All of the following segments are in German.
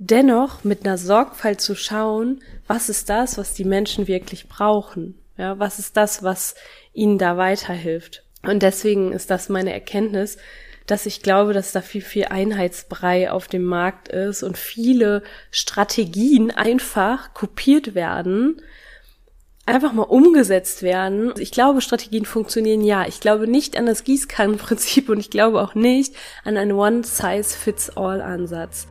dennoch mit einer Sorgfalt zu schauen, was ist das, was die Menschen wirklich brauchen? Ja, was ist das, was ihnen da weiterhilft? Und deswegen ist das meine Erkenntnis, dass ich glaube, dass da viel, viel Einheitsbrei auf dem Markt ist und viele Strategien einfach kopiert werden, einfach mal umgesetzt werden. Ich glaube, Strategien funktionieren ja. Ich glaube nicht an das Gießkannenprinzip und ich glaube auch nicht an einen One-Size-Fits-All-Ansatz.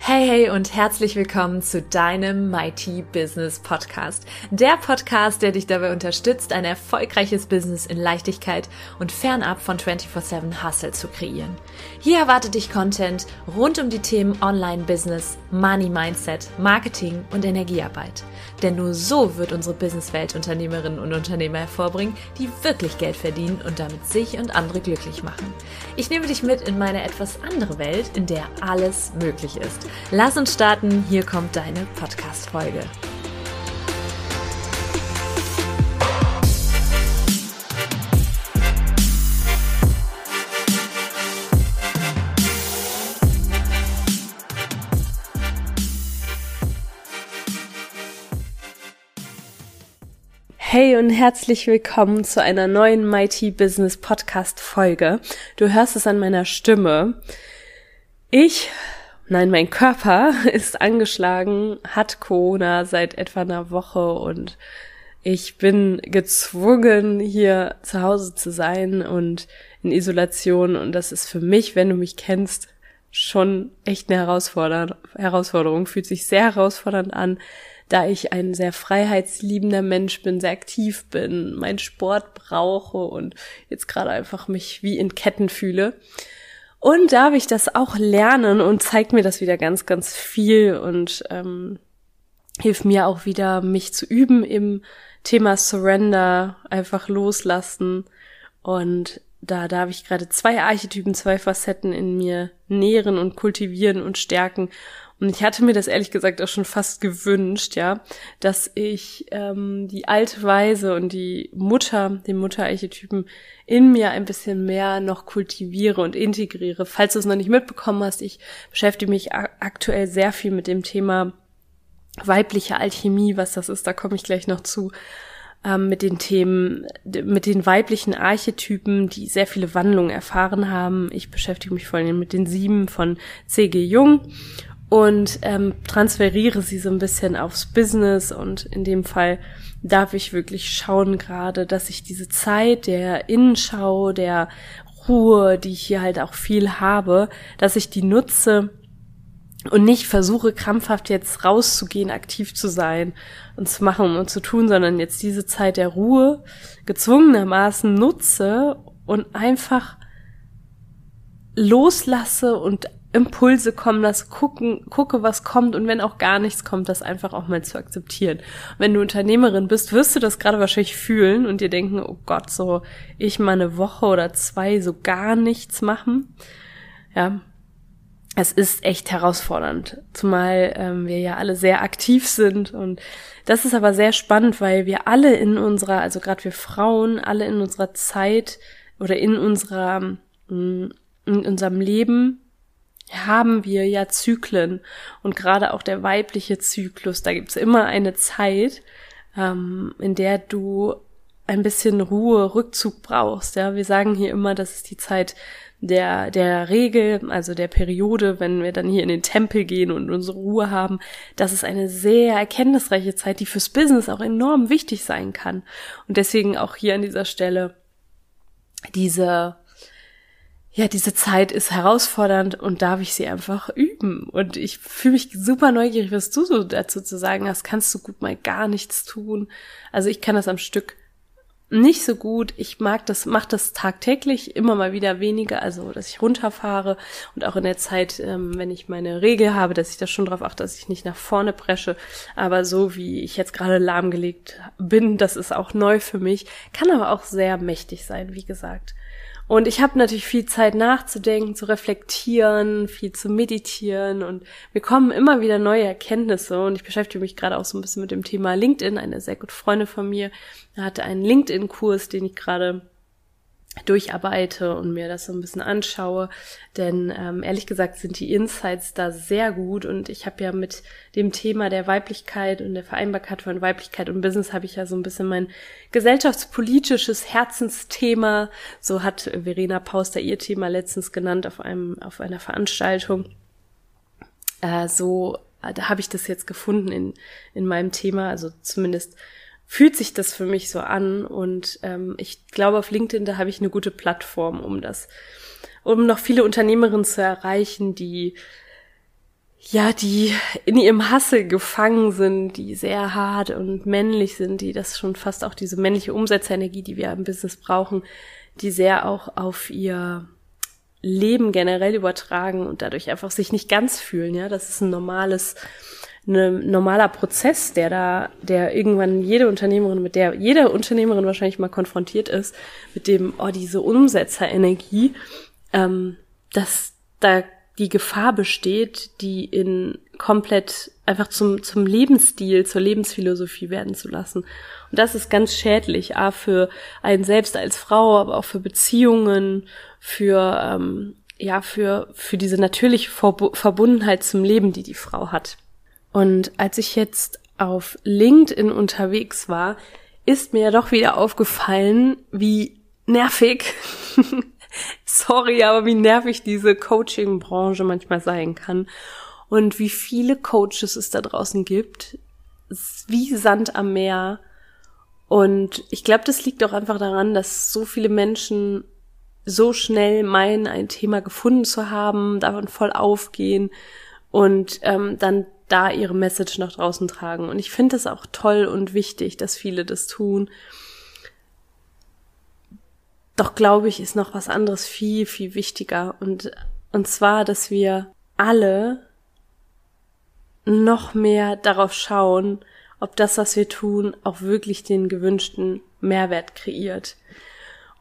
Hey, hey und herzlich willkommen zu deinem Mighty Business Podcast. Der Podcast, der dich dabei unterstützt, ein erfolgreiches Business in Leichtigkeit und fernab von 24-7 Hustle zu kreieren. Hier erwartet dich Content rund um die Themen Online-Business, Money Mindset, Marketing und Energiearbeit. Denn nur so wird unsere Businesswelt Unternehmerinnen und Unternehmer hervorbringen, die wirklich Geld verdienen und damit sich und andere glücklich machen. Ich nehme dich mit in meine etwas andere Welt, in der alles möglich ist. Lass uns starten, hier kommt deine Podcast-Folge. Hey und herzlich willkommen zu einer neuen Mighty Business Podcast Folge. Du hörst es an meiner Stimme. Ich, nein, mein Körper ist angeschlagen, hat Corona seit etwa einer Woche und ich bin gezwungen, hier zu Hause zu sein und in Isolation und das ist für mich, wenn du mich kennst, schon echt eine Herausforderung, fühlt sich sehr herausfordernd an, da ich ein sehr freiheitsliebender Mensch bin, sehr aktiv bin, meinen Sport brauche und jetzt gerade einfach mich wie in Ketten fühle. Und darf ich das auch lernen und zeigt mir das wieder ganz, ganz viel und ähm, hilft mir auch wieder, mich zu üben im Thema Surrender, einfach loslassen. Und da darf ich gerade zwei Archetypen, zwei Facetten in mir nähren und kultivieren und stärken. Und ich hatte mir das ehrlich gesagt auch schon fast gewünscht, ja, dass ich ähm, die alte Weise und die Mutter, den Mutterarchetypen in mir ein bisschen mehr noch kultiviere und integriere. Falls du es noch nicht mitbekommen hast, ich beschäftige mich aktuell sehr viel mit dem Thema weibliche Alchemie, was das ist, da komme ich gleich noch zu ähm, mit den Themen, mit den weiblichen Archetypen, die sehr viele Wandlungen erfahren haben. Ich beschäftige mich vor allem mit den sieben von C.G. Jung und ähm, transferiere sie so ein bisschen aufs Business und in dem Fall darf ich wirklich schauen gerade, dass ich diese Zeit der Innenschau, der Ruhe, die ich hier halt auch viel habe, dass ich die nutze und nicht versuche krampfhaft jetzt rauszugehen, aktiv zu sein und zu machen und zu tun, sondern jetzt diese Zeit der Ruhe gezwungenermaßen nutze und einfach loslasse und Impulse kommen lasse, gucken, gucke, was kommt und wenn auch gar nichts kommt, das einfach auch mal zu akzeptieren. Wenn du Unternehmerin bist, wirst du das gerade wahrscheinlich fühlen und dir denken, oh Gott, so ich mal eine Woche oder zwei so gar nichts machen. Ja, es ist echt herausfordernd, zumal ähm, wir ja alle sehr aktiv sind und das ist aber sehr spannend, weil wir alle in unserer, also gerade wir Frauen, alle in unserer Zeit oder in unserer mm, in unserem Leben haben wir ja Zyklen und gerade auch der weibliche Zyklus, da gibt's immer eine Zeit, ähm, in der du ein bisschen Ruhe, Rückzug brauchst. Ja, wir sagen hier immer, das ist die Zeit der, der Regel, also der Periode, wenn wir dann hier in den Tempel gehen und unsere Ruhe haben. Das ist eine sehr erkenntnisreiche Zeit, die fürs Business auch enorm wichtig sein kann. Und deswegen auch hier an dieser Stelle diese ja, diese Zeit ist herausfordernd und darf ich sie einfach üben. Und ich fühle mich super neugierig, was du so dazu zu sagen hast. Kannst du gut mal gar nichts tun? Also ich kann das am Stück nicht so gut. Ich mag das, mache das tagtäglich immer mal wieder weniger, also dass ich runterfahre und auch in der Zeit, ähm, wenn ich meine Regel habe, dass ich da schon drauf achte, dass ich nicht nach vorne presche. Aber so wie ich jetzt gerade lahmgelegt bin, das ist auch neu für mich, kann aber auch sehr mächtig sein, wie gesagt. Und ich habe natürlich viel Zeit nachzudenken, zu reflektieren, viel zu meditieren und mir kommen immer wieder neue Erkenntnisse und ich beschäftige mich gerade auch so ein bisschen mit dem Thema LinkedIn. Eine sehr gute Freundin von mir hatte einen LinkedIn-Kurs, den ich gerade durcharbeite und mir das so ein bisschen anschaue. Denn ähm, ehrlich gesagt sind die Insights da sehr gut und ich habe ja mit dem Thema der Weiblichkeit und der Vereinbarkeit von Weiblichkeit und Business habe ich ja so ein bisschen mein gesellschaftspolitisches Herzensthema. So hat Verena Pauster ihr Thema letztens genannt auf einem auf einer Veranstaltung. Äh, so da habe ich das jetzt gefunden in in meinem Thema, also zumindest fühlt sich das für mich so an. Und ähm, ich glaube, auf LinkedIn, da habe ich eine gute Plattform, um das, um noch viele Unternehmerinnen zu erreichen, die ja, die in ihrem Hassel gefangen sind, die sehr hart und männlich sind, die das schon fast auch diese männliche Umsetzerenergie, die wir im Business brauchen, die sehr auch auf ihr Leben generell übertragen und dadurch einfach sich nicht ganz fühlen, ja. Das ist ein normales ein normaler Prozess, der da, der irgendwann jede Unternehmerin, mit der jede Unternehmerin wahrscheinlich mal konfrontiert ist, mit dem, oh, diese Umsetzerenergie, ähm, dass da die Gefahr besteht, die in komplett einfach zum, zum Lebensstil, zur Lebensphilosophie werden zu lassen. Und das ist ganz schädlich, a für einen selbst als Frau, aber auch für Beziehungen, für, ähm, ja, für, für diese natürliche Verbundenheit zum Leben, die die Frau hat. Und als ich jetzt auf LinkedIn unterwegs war, ist mir doch wieder aufgefallen, wie nervig, sorry, aber wie nervig diese Coaching-Branche manchmal sein kann. Und wie viele Coaches es da draußen gibt, wie Sand am Meer. Und ich glaube, das liegt auch einfach daran, dass so viele Menschen so schnell meinen, ein Thema gefunden zu haben, davon voll aufgehen und ähm, dann da ihre Message nach draußen tragen. Und ich finde es auch toll und wichtig, dass viele das tun. Doch glaube ich, ist noch was anderes viel, viel wichtiger. Und, und zwar, dass wir alle noch mehr darauf schauen, ob das, was wir tun, auch wirklich den gewünschten Mehrwert kreiert.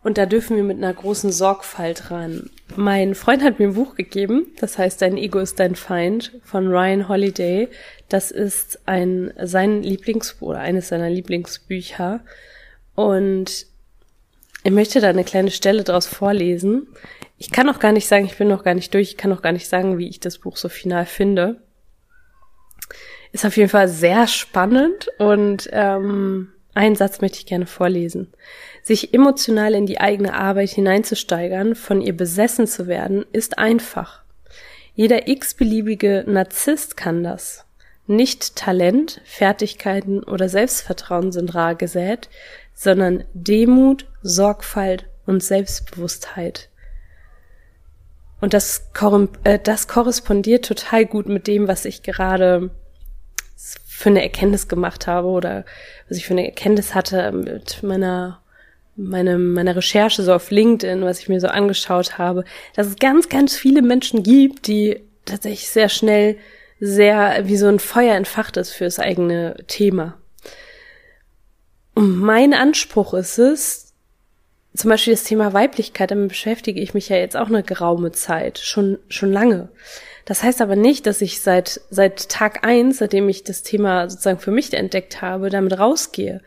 Und da dürfen wir mit einer großen Sorgfalt ran. Mein Freund hat mir ein Buch gegeben, das heißt Dein Ego ist dein Feind von Ryan Holiday. Das ist ein, sein Lieblingsbuch oder eines seiner Lieblingsbücher. Und ich möchte da eine kleine Stelle draus vorlesen. Ich kann auch gar nicht sagen, ich bin noch gar nicht durch, ich kann auch gar nicht sagen, wie ich das Buch so final finde. Ist auf jeden Fall sehr spannend und ähm, einen Satz möchte ich gerne vorlesen. Sich emotional in die eigene Arbeit hineinzusteigern, von ihr besessen zu werden, ist einfach. Jeder x-beliebige Narzisst kann das. Nicht Talent, Fertigkeiten oder Selbstvertrauen sind rar gesät, sondern Demut, Sorgfalt und Selbstbewusstheit. Und das, äh, das korrespondiert total gut mit dem, was ich gerade für eine Erkenntnis gemacht habe oder was ich für eine Erkenntnis hatte mit meiner meine, meiner Recherche so auf LinkedIn, was ich mir so angeschaut habe, dass es ganz, ganz viele Menschen gibt, die tatsächlich sehr schnell sehr wie so ein Feuer entfacht ist fürs eigene Thema. Und mein Anspruch ist es, zum Beispiel das Thema Weiblichkeit, damit beschäftige ich mich ja jetzt auch eine geraume Zeit, schon, schon lange. Das heißt aber nicht, dass ich seit, seit Tag eins, seitdem ich das Thema sozusagen für mich entdeckt habe, damit rausgehe,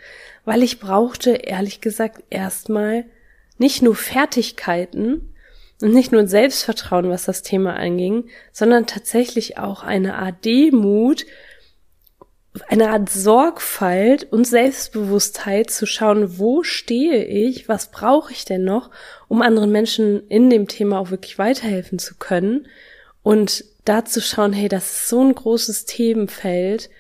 weil ich brauchte, ehrlich gesagt, erstmal nicht nur Fertigkeiten und nicht nur Selbstvertrauen, was das Thema anging, sondern tatsächlich auch eine Art Demut, eine Art Sorgfalt und Selbstbewusstheit zu schauen, wo stehe ich, was brauche ich denn noch, um anderen Menschen in dem Thema auch wirklich weiterhelfen zu können. Und da zu schauen, hey, das ist so ein großes Themenfeld,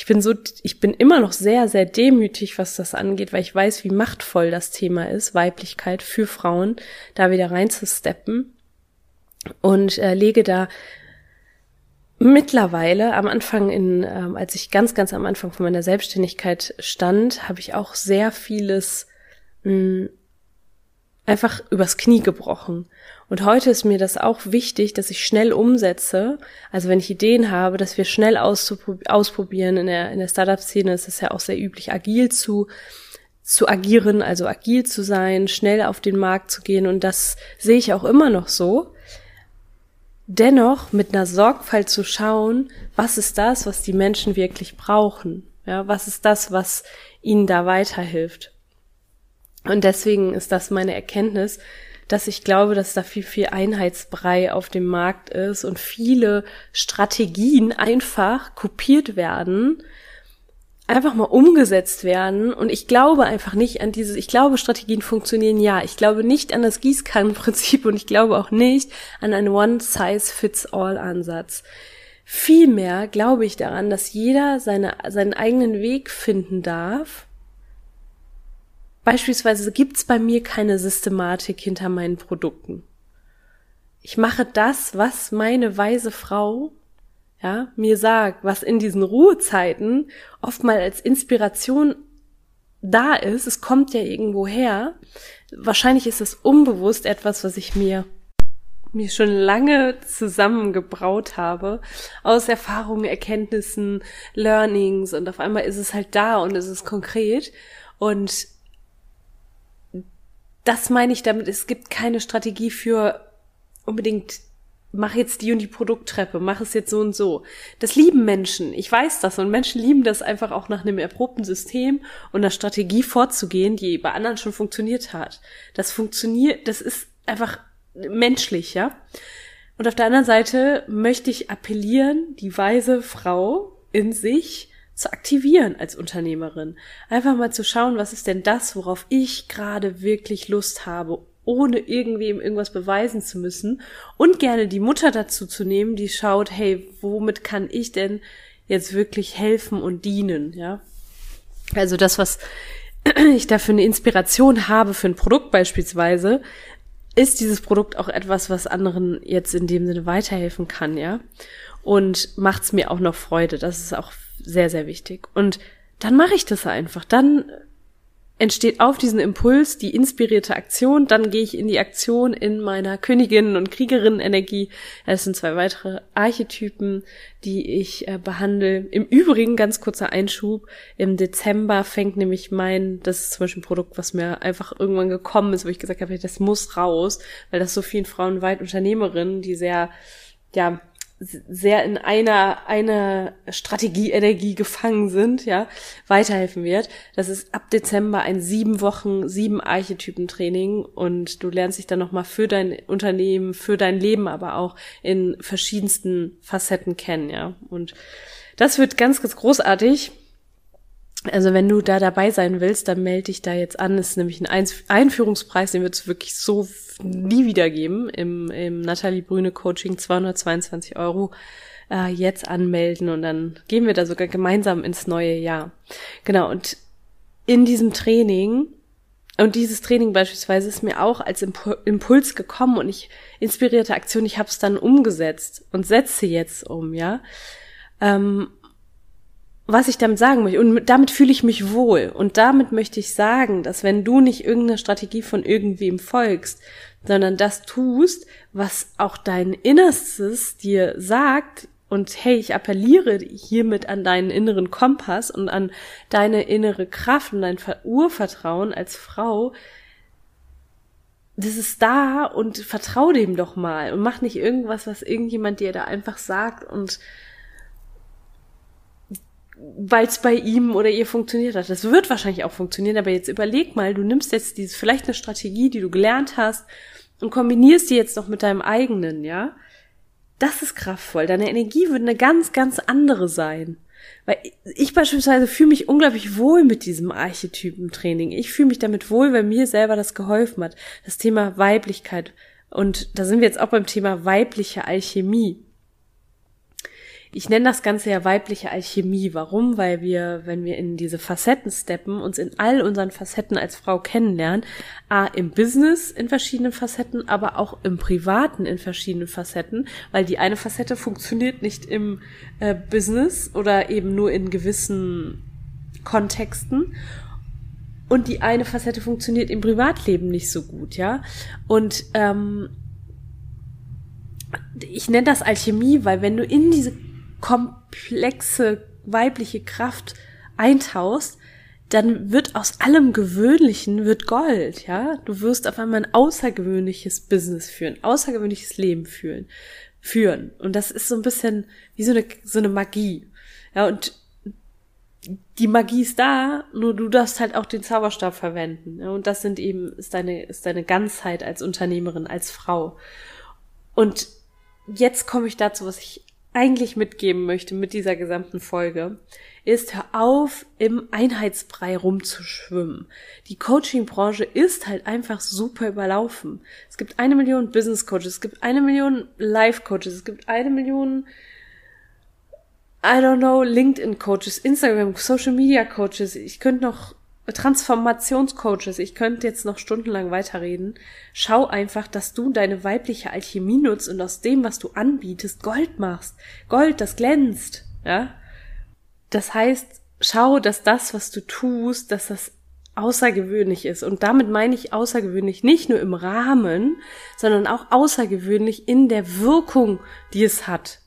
ich bin so, ich bin immer noch sehr, sehr demütig, was das angeht, weil ich weiß, wie machtvoll das Thema ist, Weiblichkeit für Frauen, da wieder reinzusteppen. Und äh, lege da mittlerweile am Anfang in, ähm, als ich ganz, ganz am Anfang von meiner Selbstständigkeit stand, habe ich auch sehr vieles mh, hm, einfach übers Knie gebrochen. Und heute ist mir das auch wichtig, dass ich schnell umsetze. Also wenn ich Ideen habe, dass wir schnell ausprobieren. In der, in der Startup-Szene ist es ja auch sehr üblich, agil zu, zu agieren, also agil zu sein, schnell auf den Markt zu gehen. Und das sehe ich auch immer noch so. Dennoch mit einer Sorgfalt zu schauen, was ist das, was die Menschen wirklich brauchen? Ja, was ist das, was ihnen da weiterhilft? Und deswegen ist das meine Erkenntnis, dass ich glaube, dass da viel, viel Einheitsbrei auf dem Markt ist und viele Strategien einfach kopiert werden, einfach mal umgesetzt werden. Und ich glaube einfach nicht an dieses, ich glaube, Strategien funktionieren ja. Ich glaube nicht an das Gießkannenprinzip und ich glaube auch nicht an einen One-Size-Fits-All-Ansatz. Vielmehr glaube ich daran, dass jeder seine, seinen eigenen Weg finden darf Beispielsweise gibt's bei mir keine Systematik hinter meinen Produkten. Ich mache das, was meine weise Frau ja, mir sagt, was in diesen Ruhezeiten oft mal als Inspiration da ist. Es kommt ja irgendwo her. Wahrscheinlich ist es unbewusst etwas, was ich mir mir schon lange zusammengebraut habe aus Erfahrungen, Erkenntnissen, Learnings und auf einmal ist es halt da und es ist konkret und das meine ich damit, es gibt keine Strategie für unbedingt mach jetzt die und die Produkttreppe, mach es jetzt so und so. Das lieben Menschen. Ich weiß das und Menschen lieben das einfach auch nach einem erprobten System und einer Strategie vorzugehen, die bei anderen schon funktioniert hat. Das funktioniert, das ist einfach menschlich, ja. Und auf der anderen Seite möchte ich appellieren, die weise Frau in sich zu aktivieren als Unternehmerin. Einfach mal zu schauen, was ist denn das, worauf ich gerade wirklich Lust habe, ohne irgendwem irgendwas beweisen zu müssen. Und gerne die Mutter dazu zu nehmen, die schaut, hey, womit kann ich denn jetzt wirklich helfen und dienen, ja? Also das, was ich da für eine Inspiration habe für ein Produkt beispielsweise, ist dieses Produkt auch etwas, was anderen jetzt in dem Sinne weiterhelfen kann, ja? Und macht's mir auch noch Freude. Das ist auch sehr, sehr wichtig. Und dann mache ich das einfach. Dann entsteht auf diesen Impuls die inspirierte Aktion, dann gehe ich in die Aktion in meiner Königinnen- und Kriegerinnen-Energie. Es sind zwei weitere Archetypen, die ich äh, behandle. Im Übrigen, ganz kurzer Einschub, im Dezember fängt nämlich mein, das ist zum Beispiel ein Produkt, was mir einfach irgendwann gekommen ist, wo ich gesagt habe, das muss raus, weil das so vielen Frauen weit Unternehmerinnen, die sehr, ja, sehr in einer, einer Strategie-Energie gefangen sind, ja, weiterhelfen wird. Das ist ab Dezember ein sieben Wochen, sieben Archetypen-Training und du lernst dich dann nochmal für dein Unternehmen, für dein Leben aber auch in verschiedensten Facetten kennen, ja. Und das wird ganz, ganz großartig. Also wenn du da dabei sein willst, dann melde dich da jetzt an. Das ist nämlich ein Einführungspreis, den wird es wirklich so nie wieder geben. Im, im Nathalie Brüne Coaching 222 Euro äh, jetzt anmelden und dann gehen wir da sogar gemeinsam ins neue Jahr. Genau, und in diesem Training, und dieses Training beispielsweise ist mir auch als Impuls gekommen und ich inspirierte Aktion, ich habe es dann umgesetzt und setze jetzt um, ja. Ähm, was ich damit sagen möchte. Und damit fühle ich mich wohl. Und damit möchte ich sagen, dass wenn du nicht irgendeine Strategie von irgendwem folgst, sondern das tust, was auch dein Innerstes dir sagt, und hey, ich appelliere hiermit an deinen inneren Kompass und an deine innere Kraft und dein Urvertrauen als Frau. Das ist da und vertrau dem doch mal und mach nicht irgendwas, was irgendjemand dir da einfach sagt und weil es bei ihm oder ihr funktioniert hat. Das wird wahrscheinlich auch funktionieren, aber jetzt überleg mal, du nimmst jetzt diese, vielleicht eine Strategie, die du gelernt hast und kombinierst die jetzt noch mit deinem eigenen, ja? Das ist kraftvoll. Deine Energie würde eine ganz, ganz andere sein. Weil ich beispielsweise fühle mich unglaublich wohl mit diesem Archetypentraining. Ich fühle mich damit wohl, weil mir selber das geholfen hat. Das Thema Weiblichkeit. Und da sind wir jetzt auch beim Thema weibliche Alchemie. Ich nenne das Ganze ja weibliche Alchemie. Warum? Weil wir, wenn wir in diese Facetten steppen, uns in all unseren Facetten als Frau kennenlernen, a, im Business in verschiedenen Facetten, aber auch im Privaten in verschiedenen Facetten, weil die eine Facette funktioniert nicht im äh, Business oder eben nur in gewissen Kontexten und die eine Facette funktioniert im Privatleben nicht so gut, ja. Und ähm, ich nenne das Alchemie, weil wenn du in diese komplexe weibliche Kraft eintauchst, dann wird aus allem Gewöhnlichen wird Gold, ja. Du wirst auf einmal ein außergewöhnliches Business führen, außergewöhnliches Leben führen, führen. Und das ist so ein bisschen wie so eine, so eine Magie. Ja, und die Magie ist da, nur du darfst halt auch den Zauberstab verwenden. Ja? Und das sind eben, ist deine, ist deine Ganzheit als Unternehmerin, als Frau. Und jetzt komme ich dazu, was ich eigentlich mitgeben möchte mit dieser gesamten Folge, ist, hör auf, im Einheitsbrei rumzuschwimmen. Die Coaching-Branche ist halt einfach super überlaufen. Es gibt eine Million Business Coaches, es gibt eine Million Life Coaches, es gibt eine Million, I don't know, LinkedIn Coaches, Instagram, Social Media Coaches. Ich könnte noch Transformationscoaches. Ich könnte jetzt noch stundenlang weiterreden. Schau einfach, dass du deine weibliche Alchemie nutzt und aus dem, was du anbietest, Gold machst. Gold, das glänzt. Ja? Das heißt, schau, dass das, was du tust, dass das außergewöhnlich ist. Und damit meine ich außergewöhnlich nicht nur im Rahmen, sondern auch außergewöhnlich in der Wirkung, die es hat.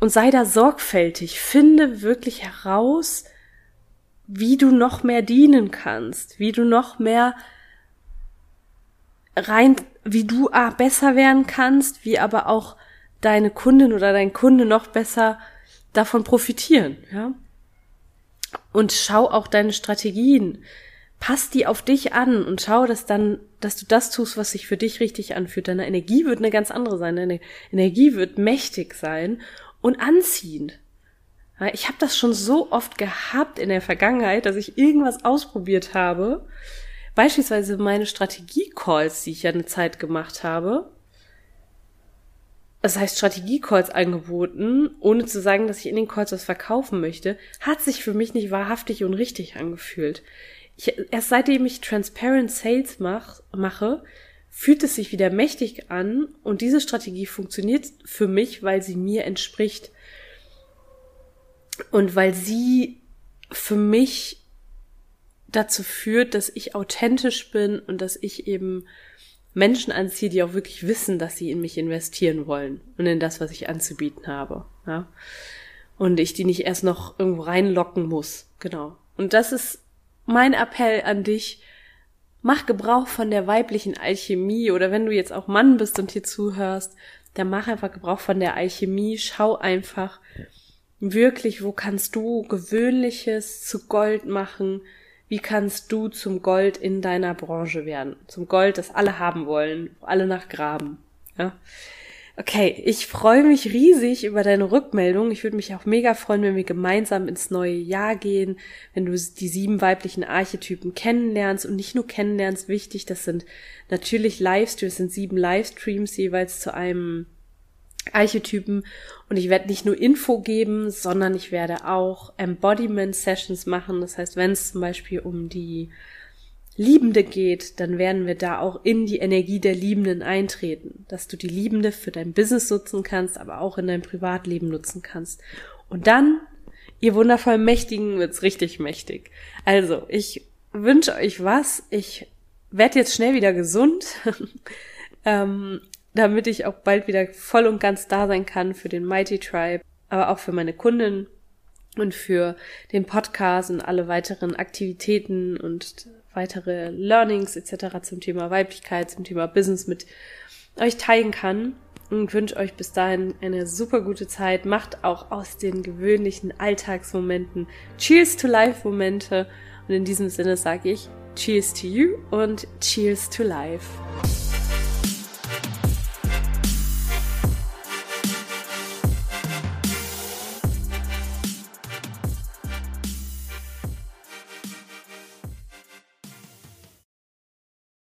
Und sei da sorgfältig. Finde wirklich heraus, wie du noch mehr dienen kannst, wie du noch mehr rein, wie du A, besser werden kannst, wie aber auch deine Kundin oder dein Kunde noch besser davon profitieren, ja. Und schau auch deine Strategien. Pass die auf dich an und schau, dass dann, dass du das tust, was sich für dich richtig anfühlt. Deine Energie wird eine ganz andere sein. Deine Energie wird mächtig sein und anziehend. Ich habe das schon so oft gehabt in der Vergangenheit, dass ich irgendwas ausprobiert habe. Beispielsweise meine Strategie-Calls, die ich ja eine Zeit gemacht habe. Das heißt Strategie-Calls angeboten, ohne zu sagen, dass ich in den Calls was verkaufen möchte, hat sich für mich nicht wahrhaftig und richtig angefühlt. Ich, erst seitdem ich Transparent Sales mach, mache, fühlt es sich wieder mächtig an und diese Strategie funktioniert für mich, weil sie mir entspricht. Und weil sie für mich dazu führt, dass ich authentisch bin und dass ich eben Menschen anziehe, die auch wirklich wissen, dass sie in mich investieren wollen und in das, was ich anzubieten habe. Ja? Und ich die nicht erst noch irgendwo reinlocken muss. Genau. Und das ist mein Appell an dich. Mach Gebrauch von der weiblichen Alchemie oder wenn du jetzt auch Mann bist und hier zuhörst, dann mach einfach Gebrauch von der Alchemie. Schau einfach, wirklich, wo kannst du Gewöhnliches zu Gold machen? Wie kannst du zum Gold in deiner Branche werden? Zum Gold, das alle haben wollen, wo alle nachgraben. Ja. Okay, ich freue mich riesig über deine Rückmeldung. Ich würde mich auch mega freuen, wenn wir gemeinsam ins neue Jahr gehen, wenn du die sieben weiblichen Archetypen kennenlernst und nicht nur kennenlernst, wichtig, das sind natürlich Livestreams, sind sieben Livestreams jeweils zu einem Archetypen und ich werde nicht nur Info geben, sondern ich werde auch Embodiment Sessions machen. Das heißt, wenn es zum Beispiel um die Liebende geht, dann werden wir da auch in die Energie der Liebenden eintreten, dass du die Liebende für dein Business nutzen kannst, aber auch in dein Privatleben nutzen kannst. Und dann, ihr wundervoll Mächtigen, wird's richtig mächtig. Also, ich wünsche euch was. Ich werde jetzt schnell wieder gesund. ähm, damit ich auch bald wieder voll und ganz da sein kann für den Mighty Tribe, aber auch für meine Kunden und für den Podcast und alle weiteren Aktivitäten und weitere Learnings etc. zum Thema Weiblichkeit, zum Thema Business mit euch teilen kann und wünsche euch bis dahin eine super gute Zeit. Macht auch aus den gewöhnlichen Alltagsmomenten Cheers to Life Momente und in diesem Sinne sage ich Cheers to you und Cheers to Life.